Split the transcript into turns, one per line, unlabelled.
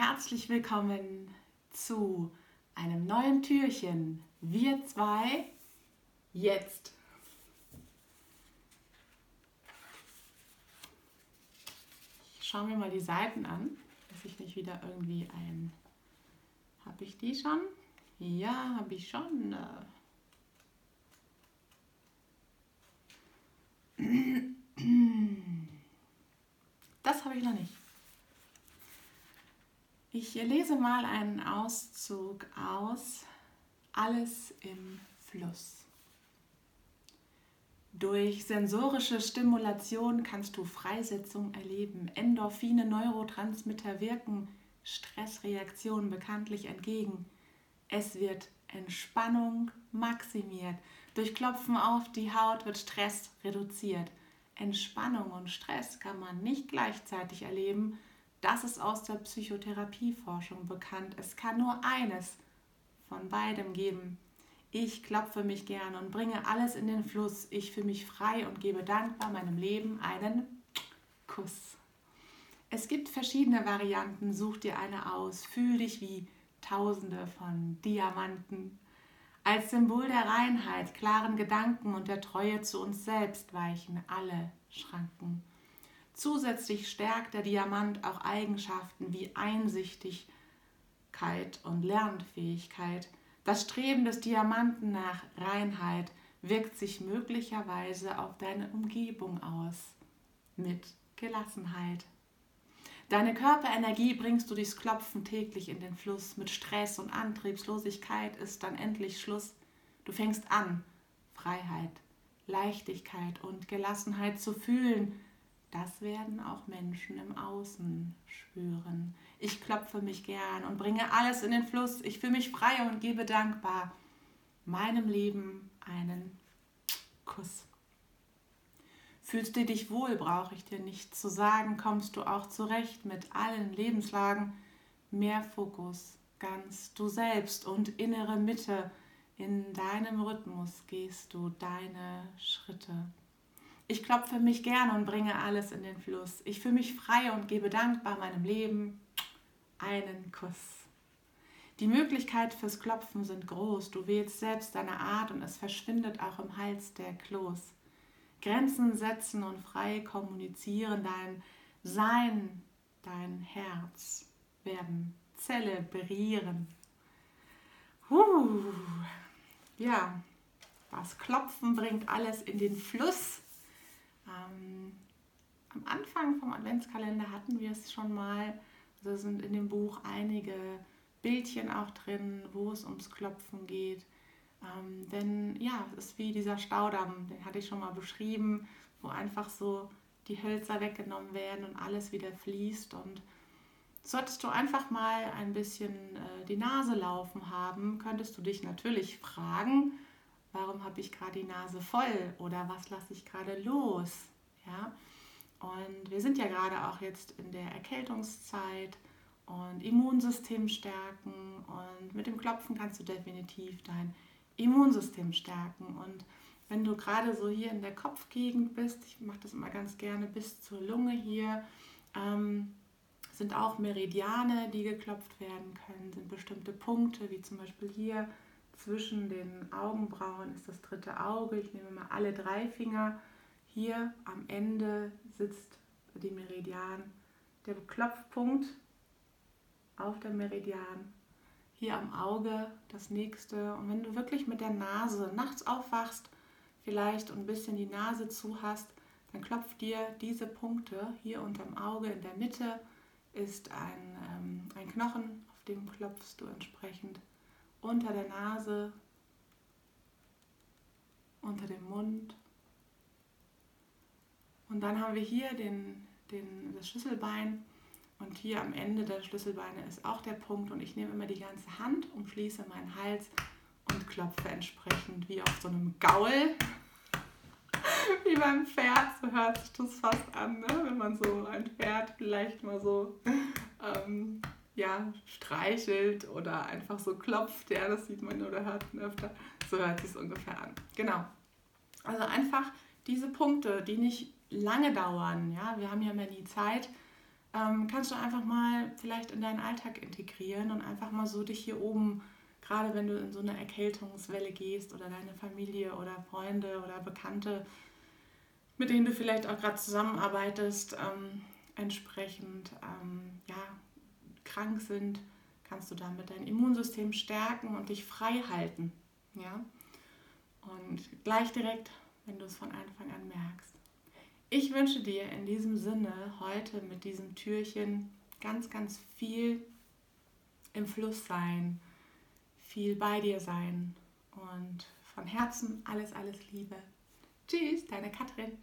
herzlich willkommen zu einem neuen Türchen. Wir zwei jetzt. Ich schaue mir mal die Seiten an, dass ich nicht wieder irgendwie ein. Habe ich die schon? Ja, habe ich schon. Das habe ich noch nicht. Ich lese mal einen Auszug aus Alles im Fluss. Durch sensorische Stimulation kannst du Freisetzung erleben. Endorphine, Neurotransmitter wirken Stressreaktionen bekanntlich entgegen. Es wird Entspannung maximiert. Durch Klopfen auf die Haut wird Stress reduziert. Entspannung und Stress kann man nicht gleichzeitig erleben, das ist aus der Psychotherapieforschung bekannt. Es kann nur eines von beidem geben. Ich klopfe mich gern und bringe alles in den Fluss. Ich fühle mich frei und gebe dankbar meinem Leben einen Kuss. Es gibt verschiedene Varianten. Such dir eine aus. Fühl dich wie Tausende von Diamanten. Als Symbol der Reinheit, klaren Gedanken und der Treue zu uns selbst weichen alle Schranken. Zusätzlich stärkt der Diamant auch Eigenschaften wie Einsichtigkeit und Lernfähigkeit. Das Streben des Diamanten nach Reinheit wirkt sich möglicherweise auf deine Umgebung aus mit Gelassenheit. Deine Körperenergie bringst du durchs Klopfen täglich in den Fluss. Mit Stress und Antriebslosigkeit ist dann endlich Schluss. Du fängst an, Freiheit, Leichtigkeit und Gelassenheit zu fühlen, das werden auch Menschen im Außen spüren. Ich klopfe mich gern und bringe alles in den Fluss. Ich fühle mich frei und gebe dankbar meinem Leben einen Kuss. Fühlst du dich wohl, brauche ich dir nicht zu sagen, kommst du auch zurecht mit allen Lebenslagen. Mehr Fokus, ganz du selbst und innere Mitte. In deinem Rhythmus gehst du deine Schritte. Ich klopfe mich gern und bringe alles in den Fluss. Ich fühle mich frei und gebe dankbar meinem Leben einen Kuss. Die Möglichkeit fürs Klopfen sind groß. Du wählst selbst deine Art und es verschwindet auch im Hals der Kloß. Grenzen setzen und frei kommunizieren, dein Sein, dein Herz werden zelebrieren. Uh, ja, das Klopfen bringt alles in den Fluss. Ähm, am Anfang vom Adventskalender hatten wir es schon mal. Also sind in dem Buch einige Bildchen auch drin, wo es ums Klopfen geht. Ähm, denn ja, es ist wie dieser Staudamm, den hatte ich schon mal beschrieben, wo einfach so die Hölzer weggenommen werden und alles wieder fließt. Und solltest du einfach mal ein bisschen äh, die Nase laufen haben, könntest du dich natürlich fragen, warum habe ich gerade die Nase voll oder was lasse ich gerade los? Ja? Und wir sind ja gerade auch jetzt in der Erkältungszeit und Immunsystem stärken und mit dem Klopfen kannst du definitiv dein Immunsystem stärken. Und wenn du gerade so hier in der Kopfgegend bist, ich mache das immer ganz gerne bis zur Lunge hier, ähm, sind auch Meridiane, die geklopft werden können, sind bestimmte Punkte, wie zum Beispiel hier zwischen den Augenbrauen ist das dritte Auge. Ich nehme mal alle drei Finger. Hier am Ende sitzt die Meridian, der Klopfpunkt auf der Meridian. Hier am Auge das nächste. Und wenn du wirklich mit der Nase nachts aufwachst, vielleicht und ein bisschen die Nase zu hast, dann klopf dir diese Punkte hier unterm Auge in der Mitte ist ein, ähm, ein Knochen, auf dem klopfst du entsprechend unter der Nase, unter dem Mund. Und dann haben wir hier den, den, das Schlüsselbein und hier am Ende der Schlüsselbeine ist auch der Punkt und ich nehme immer die ganze Hand, umschließe meinen Hals und klopfe entsprechend wie auf so einem Gaul. wie beim Pferd, so hört sich das fast an, ne? wenn man so ein Pferd vielleicht mal so ähm, ja, streichelt oder einfach so klopft, ja, das sieht man oder hört man öfter, so hört sich es ungefähr an. Genau. Also einfach diese Punkte, die nicht lange dauern, ja, wir haben ja immer die Zeit, ähm, kannst du einfach mal vielleicht in deinen Alltag integrieren und einfach mal so dich hier oben, gerade wenn du in so eine Erkältungswelle gehst oder deine Familie oder Freunde oder Bekannte, mit denen du vielleicht auch gerade zusammenarbeitest, ähm, entsprechend ähm, ja, krank sind, kannst du damit dein Immunsystem stärken und dich frei halten. Ja? Und gleich direkt, wenn du es von Anfang an merkst. Ich wünsche dir in diesem Sinne heute mit diesem Türchen ganz, ganz viel im Fluss sein, viel bei dir sein und von Herzen alles, alles Liebe. Tschüss, deine Katrin.